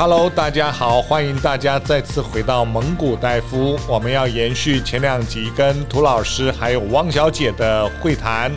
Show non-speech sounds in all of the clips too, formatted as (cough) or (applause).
Hello，大家好，欢迎大家再次回到蒙古大夫。我们要延续前两集跟涂老师还有汪小姐的会谈。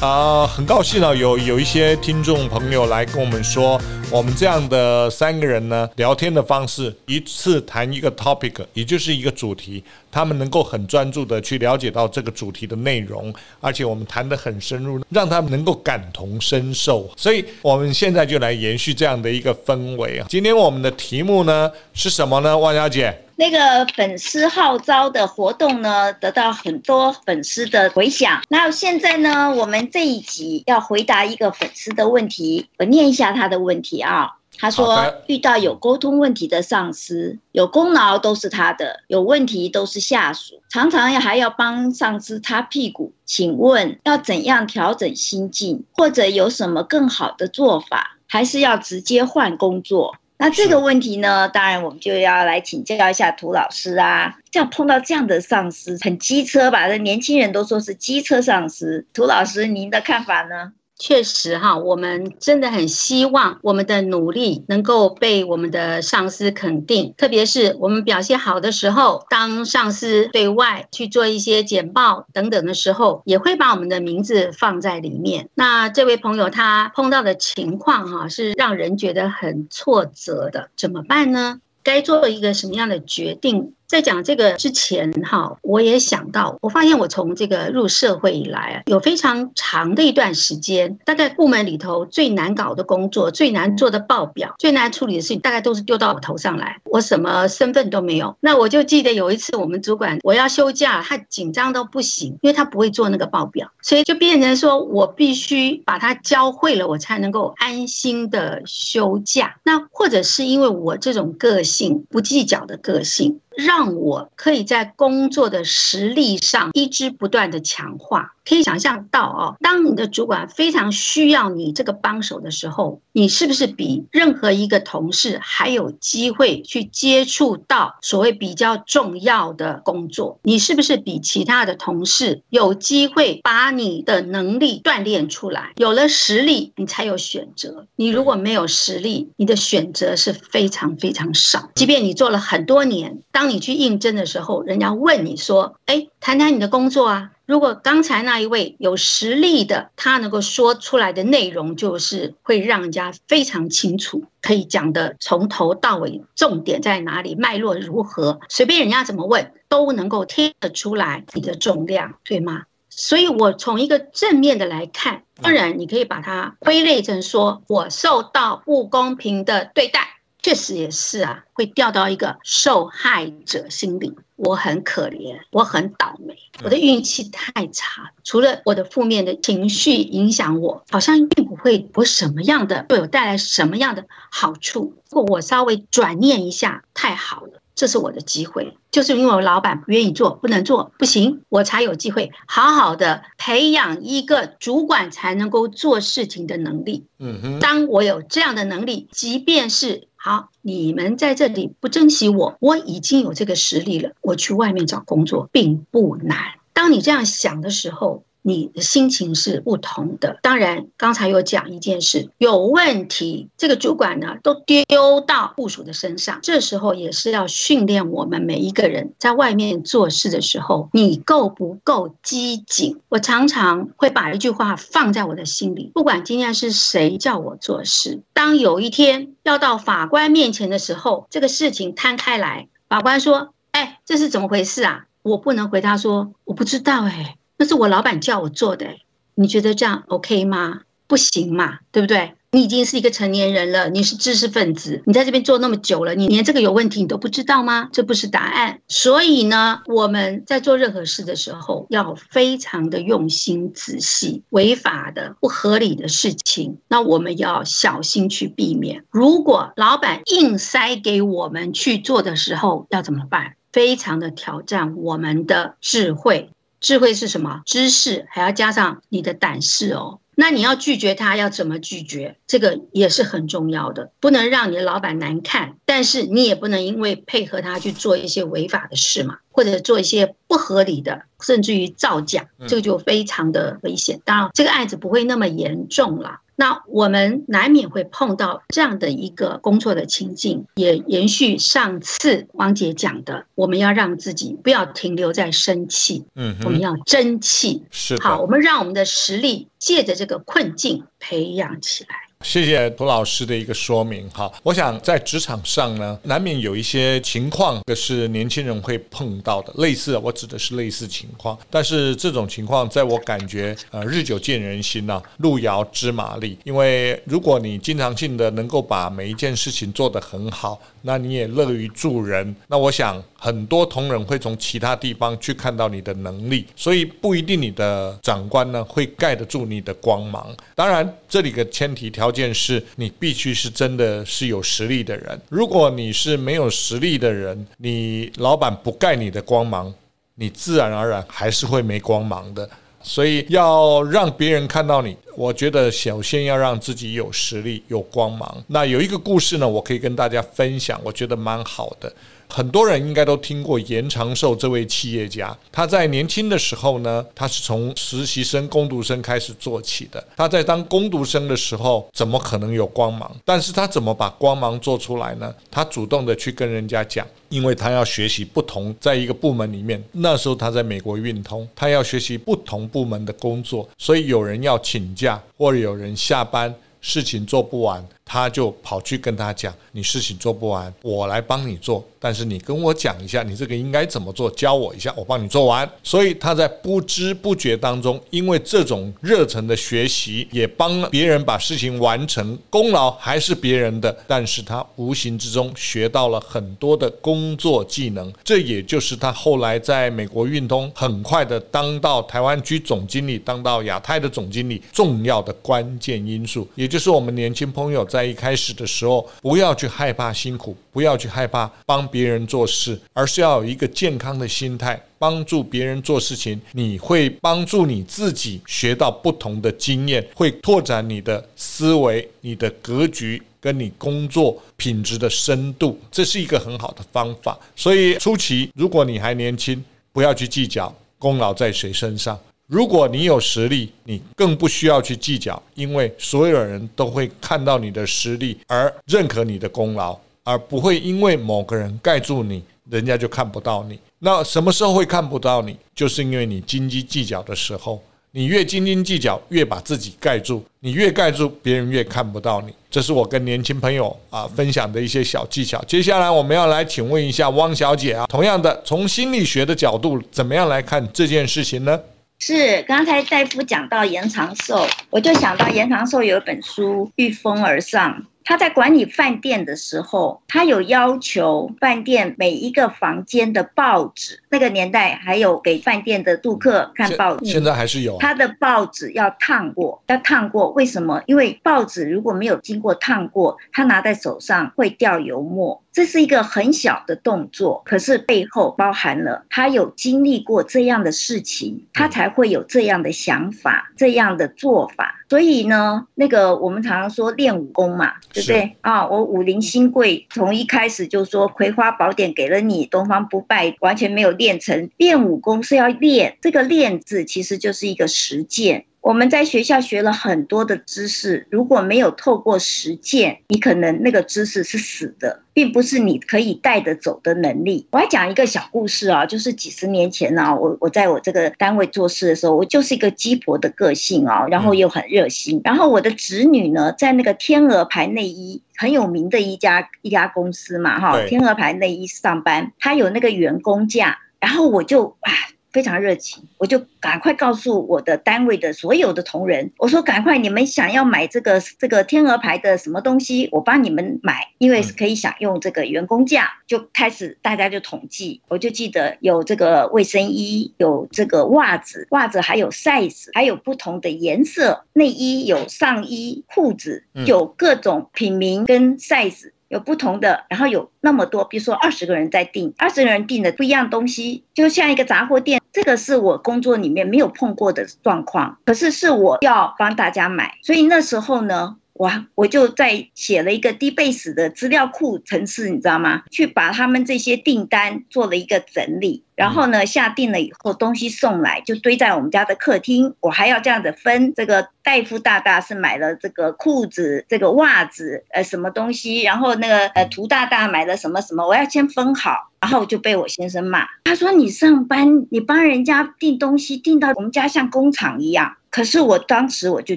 啊、很高兴呢，有有一些听众朋友来跟我们说，我们这样的三个人呢，聊天的方式，一次谈一个 topic，也就是一个主题，他们能够很专注的去了解到这个主题的内容，而且我们谈得很深入，让他们能够感同身受。所以，我们现在就来延续这样的一个氛围啊。今天我们的题目呢是什么呢，万小姐？那个粉丝号召的活动呢，得到很多粉丝的回响。那现在呢，我们这一集要回答一个粉丝的问题，我念一下他的问题啊。他说，遇到有沟通问题的上司，有功劳都是他的，有问题都是下属，常常还要帮上司擦屁股。请问要怎样调整心境，或者有什么更好的做法，还是要直接换工作？那这个问题呢，当然我们就要来请教一下涂老师啊。这样碰到这样的上司，很机车吧？这年轻人都说是机车上司。涂老师，您的看法呢？确实哈，我们真的很希望我们的努力能够被我们的上司肯定，特别是我们表现好的时候，当上司对外去做一些简报等等的时候，也会把我们的名字放在里面。那这位朋友他碰到的情况哈，是让人觉得很挫折的，怎么办呢？该做一个什么样的决定？在讲这个之前，哈，我也想到，我发现我从这个入社会以来，有非常长的一段时间，大概部门里头最难搞的工作、最难做的报表、最难处理的事情，大概都是丢到我头上来。我什么身份都没有。那我就记得有一次，我们主管我要休假，他紧张到不行，因为他不会做那个报表，所以就变成说我必须把他教会了，我才能够安心的休假。那或者是因为我这种个性不计较的个性。让我可以在工作的实力上一直不断的强化。可以想象到哦，当你的主管非常需要你这个帮手的时候，你是不是比任何一个同事还有机会去接触到所谓比较重要的工作？你是不是比其他的同事有机会把你的能力锻炼出来？有了实力，你才有选择。你如果没有实力，你的选择是非常非常少。即便你做了很多年，当你去应征的时候，人家问你说：“哎，谈谈你的工作啊。”如果刚才那一位有实力的，他能够说出来的内容就是会让人家非常清楚，可以讲的从头到尾，重点在哪里，脉络如何，随便人家怎么问都能够听得出来你的重量，对吗？所以我从一个正面的来看，当然你可以把它归类成说我受到不公平的对待。确实也是啊，会掉到一个受害者心里。我很可怜，我很倒霉，我的运气太差。除了我的负面的情绪影响我，好像并不会有什么样的，对我带来什么样的好处。如果我稍微转念一下，太好了。这是我的机会，就是因为我老板不愿意做，不能做，不行，我才有机会好好的培养一个主管才能够做事情的能力。嗯哼，当我有这样的能力，即便是好，你们在这里不珍惜我，我已经有这个实力了，我去外面找工作并不难。当你这样想的时候，你的心情是不同的。当然，刚才有讲一件事，有问题，这个主管呢都丢到部属的身上。这时候也是要训练我们每一个人在外面做事的时候，你够不够机警？我常常会把一句话放在我的心里，不管今天是谁叫我做事，当有一天要到法官面前的时候，这个事情摊开来，法官说：“哎，这是怎么回事啊？”我不能回答说：“我不知道。”哎。那是我老板叫我做的，你觉得这样 OK 吗？不行嘛，对不对？你已经是一个成年人了，你是知识分子，你在这边做那么久了，你连这个有问题你都不知道吗？这不是答案。所以呢，我们在做任何事的时候，要非常的用心仔细。违法的、不合理的事情，那我们要小心去避免。如果老板硬塞给我们去做的时候，要怎么办？非常的挑战我们的智慧。智慧是什么？知识还要加上你的胆识哦。那你要拒绝他，要怎么拒绝？这个也是很重要的，不能让你的老板难看，但是你也不能因为配合他去做一些违法的事嘛，或者做一些不合理的，甚至于造假，这个就非常的危险。当然，这个案子不会那么严重啦。那我们难免会碰到这样的一个工作的情境，也延续上次汪姐讲的，我们要让自己不要停留在生气，嗯，我们要争气，是好，我们让我们的实力借着这个困境培养起来。谢谢涂老师的一个说明。哈，我想在职场上呢，难免有一些情况，这是年轻人会碰到的，类似，我指的是类似情况。但是这种情况，在我感觉，呃，日久见人心呐，路遥知马力。因为如果你经常性的能够把每一件事情做得很好，那你也乐于助人，那我想很多同仁会从其他地方去看到你的能力，所以不一定你的长官呢会盖得住你的光芒。当然，这里的前提条。条件是你必须是真的是有实力的人。如果你是没有实力的人，你老板不盖你的光芒，你自然而然还是会没光芒的。所以要让别人看到你，我觉得首先要让自己有实力、有光芒。那有一个故事呢，我可以跟大家分享，我觉得蛮好的。很多人应该都听过严长寿这位企业家，他在年轻的时候呢，他是从实习生、工读生开始做起的。他在当工读生的时候，怎么可能有光芒？但是他怎么把光芒做出来呢？他主动的去跟人家讲，因为他要学习不同，在一个部门里面，那时候他在美国运通，他要学习不同部门的工作，所以有人要请或者有人下班，事情做不完。他就跑去跟他讲：“你事情做不完，我来帮你做。但是你跟我讲一下，你这个应该怎么做，教我一下，我帮你做完。”所以他在不知不觉当中，因为这种热忱的学习，也帮别人把事情完成，功劳还是别人的。但是他无形之中学到了很多的工作技能，这也就是他后来在美国运通很快的当到台湾区总经理，当到亚太的总经理重要的关键因素。也就是我们年轻朋友在。在一开始的时候，不要去害怕辛苦，不要去害怕帮别人做事，而是要有一个健康的心态，帮助别人做事情。你会帮助你自己学到不同的经验，会拓展你的思维、你的格局，跟你工作品质的深度，这是一个很好的方法。所以初期，如果你还年轻，不要去计较功劳在谁身上。如果你有实力，你更不需要去计较，因为所有人都会看到你的实力而认可你的功劳，而不会因为某个人盖住你，人家就看不到你。那什么时候会看不到你？就是因为你斤斤计较的时候，你越斤斤计较，越把自己盖住，你越盖住，别人越看不到你。这是我跟年轻朋友啊分享的一些小技巧。接下来我们要来请问一下汪小姐啊，同样的，从心理学的角度，怎么样来看这件事情呢？是，刚才大夫讲到延长寿，我就想到延长寿有一本书《御风而上》。他在管理饭店的时候，他有要求饭店每一个房间的报纸，那个年代还有给饭店的住客看报纸，现在还是有。他的报纸要烫过，要烫过，为什么？因为报纸如果没有经过烫过，他拿在手上会掉油墨。这是一个很小的动作，可是背后包含了他有经历过这样的事情，他才会有这样的想法、这样的做法。所以呢，那个我们常常说练武功嘛，对不对啊？我武林新贵从一开始就说《葵花宝典》给了你，东方不败完全没有练成。练武功是要练，这个“练”字其实就是一个实践。我们在学校学了很多的知识，如果没有透过实践，你可能那个知识是死的，并不是你可以带得走的能力。我还讲一个小故事啊，就是几十年前啊，我我在我这个单位做事的时候，我就是一个鸡婆的个性啊，然后又很热心。然后我的侄女呢，在那个天鹅牌内衣很有名的一家一家公司嘛，哈，天鹅牌内衣上班，她有那个员工价，然后我就啊。非常热情，我就赶快告诉我的单位的所有的同仁，我说赶快，你们想要买这个这个天鹅牌的什么东西，我帮你们买，因为是可以享用这个员工价。就开始大家就统计，我就记得有这个卫生衣，有这个袜子，袜子还有 size，还有不同的颜色，内衣有上衣、裤子，有各种品名跟 size。有不同的，然后有那么多，比如说二十个人在订，二十个人订的不一样东西，就像一个杂货店。这个是我工作里面没有碰过的状况，可是是我要帮大家买，所以那时候呢。我！我就在写了一个 DBase 的资料库程式，你知道吗？去把他们这些订单做了一个整理，然后呢，下定了以后东西送来就堆在我们家的客厅，我还要这样子分这个大夫大大是买了这个裤子、这个袜子，呃，什么东西，然后那个呃涂大大买了什么什么，我要先分好。然后就被我先生骂，他说：“你上班，你帮人家订东西，订到我们家像工厂一样。”可是我当时我就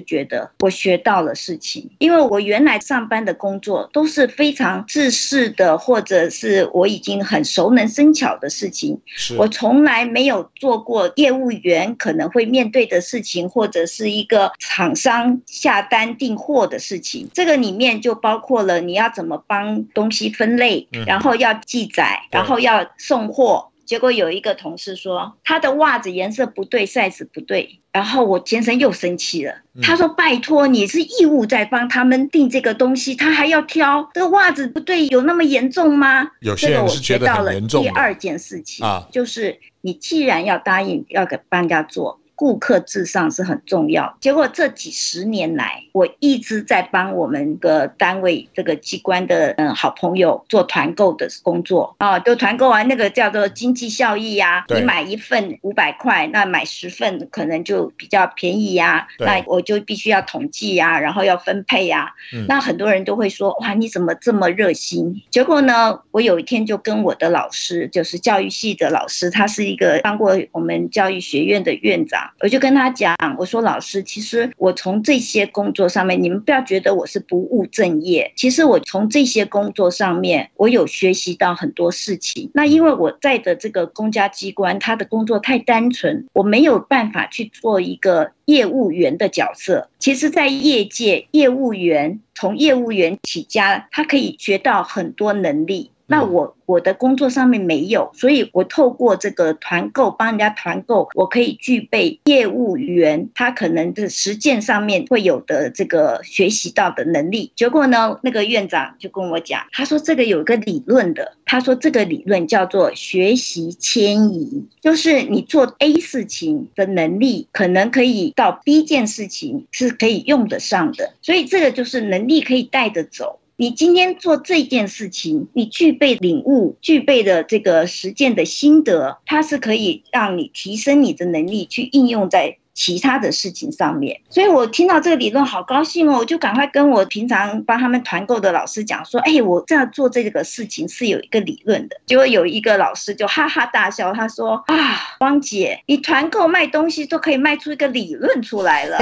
觉得我学到了事情，因为我原来上班的工作都是非常自私的，或者是我已经很熟能生巧的事情。是我从来没有做过业务员可能会面对的事情，或者是一个厂商下单订货的事情。这个里面就包括了你要怎么帮东西分类，然后要记载，然后。要送货，结果有一个同事说他的袜子颜色不对，size 不对，然后我先生又生气了。他说：“拜托，你是义务在帮他们订这个东西，他还要挑这个袜子不对，有那么严重吗？”有些人是觉得很严重。第二件事情啊，就是你既然要答应要给帮人家做。顾客至上是很重要。结果这几十年来，我一直在帮我们的单位这个机关的嗯好朋友做团购的工作啊，都团购完那个叫做经济效益呀。你买一份五百块，那买十份可能就比较便宜呀。那我就必须要统计呀，然后要分配呀。那很多人都会说哇，你怎么这么热心？结果呢，我有一天就跟我的老师，就是教育系的老师，他是一个当过我们教育学院的院长。我就跟他讲，我说老师，其实我从这些工作上面，你们不要觉得我是不务正业。其实我从这些工作上面，我有学习到很多事情。那因为我在的这个公家机关，他的工作太单纯，我没有办法去做一个业务员的角色。其实，在业界，业务员从业务员起家，他可以学到很多能力。那我我的工作上面没有，所以我透过这个团购帮人家团购，我可以具备业务员他可能的实践上面会有的这个学习到的能力。结果呢，那个院长就跟我讲，他说这个有一个理论的，他说这个理论叫做学习迁移，就是你做 A 事情的能力，可能可以到 B 件事情是可以用得上的，所以这个就是能力可以带着走。你今天做这件事情，你具备领悟，具备的这个实践的心得，它是可以让你提升你的能力，去应用在其他的事情上面，所以我听到这个理论好高兴哦，我就赶快跟我平常帮他们团购的老师讲说，哎，我这样做这个事情是有一个理论的。结果有一个老师就哈哈大笑，他说啊，汪姐，你团购卖东西都可以卖出一个理论出来了，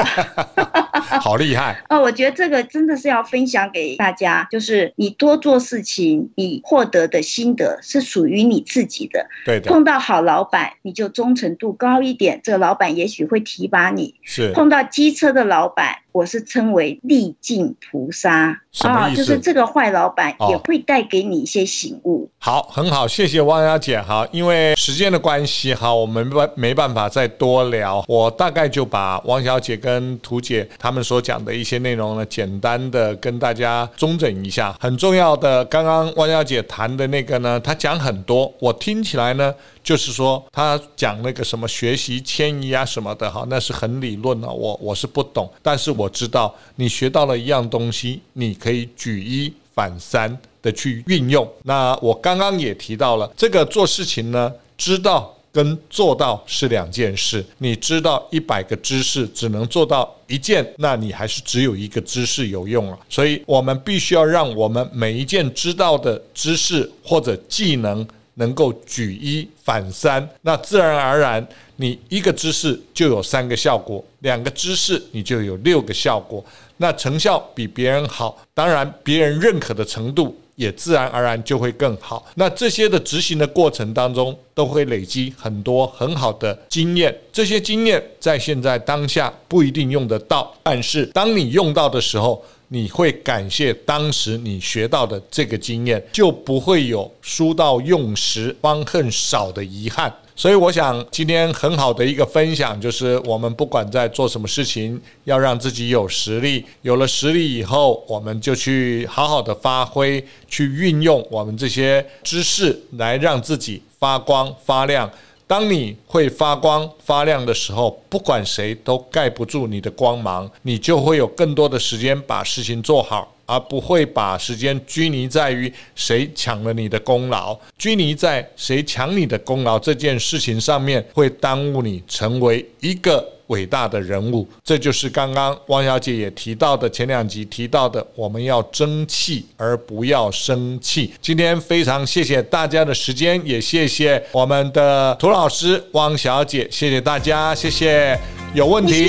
(laughs) 好厉害 (laughs) 哦！我觉得这个真的是要分享给大家，就是你多做事情，你获得的心得是属于你自己的。对的。碰到好老板，你就忠诚度高一点，这个老板也许会提。提拔你，是碰到机车的老板。我是称为历尽菩萨啊，就是这个坏老板也会带给你一些醒悟。哦、好，很好，谢谢汪小姐哈。因为时间的关系哈，我们没没办法再多聊。我大概就把汪小姐跟涂姐他们所讲的一些内容呢，简单的跟大家中整一下。很重要的，刚刚汪小姐谈的那个呢，她讲很多，我听起来呢，就是说她讲那个什么学习迁移啊什么的哈，那是很理论的，我我是不懂，但是我。我知道你学到了一样东西，你可以举一反三的去运用。那我刚刚也提到了，这个做事情呢，知道跟做到是两件事。你知道一百个知识只能做到一件，那你还是只有一个知识有用了。所以我们必须要让我们每一件知道的知识或者技能能够举一反三，那自然而然。你一个知识就有三个效果，两个知识你就有六个效果，那成效比别人好，当然别人认可的程度也自然而然就会更好。那这些的执行的过程当中，都会累积很多很好的经验，这些经验在现在当下不一定用得到，但是当你用到的时候，你会感谢当时你学到的这个经验，就不会有书到用时方恨少的遗憾。所以我想今天很好的一个分享就是，我们不管在做什么事情，要让自己有实力。有了实力以后，我们就去好好的发挥，去运用我们这些知识来让自己发光发亮。当你会发光发亮的时候，不管谁都盖不住你的光芒，你就会有更多的时间把事情做好。而不会把时间拘泥在于谁抢了你的功劳，拘泥在谁抢你的功劳这件事情上面，会耽误你成为一个伟大的人物。这就是刚刚汪小姐也提到的，前两集提到的，我们要争气而不要生气。今天非常谢谢大家的时间，也谢谢我们的涂老师汪小姐，谢谢大家，谢谢。有问题，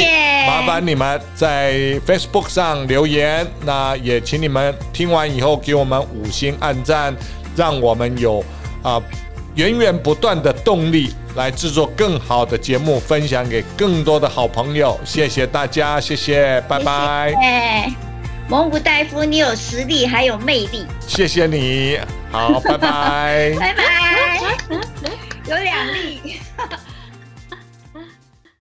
麻烦你们在 Facebook 上留言。那也请你们听完以后给我们五星按赞，让我们有啊、呃、源源不断的动力来制作更好的节目，分享给更多的好朋友。谢谢大家，谢谢，拜拜。哎，蒙古大夫，你有实力，还有魅力。谢谢你，好，拜拜，(laughs) 拜拜，(laughs) 有两粒。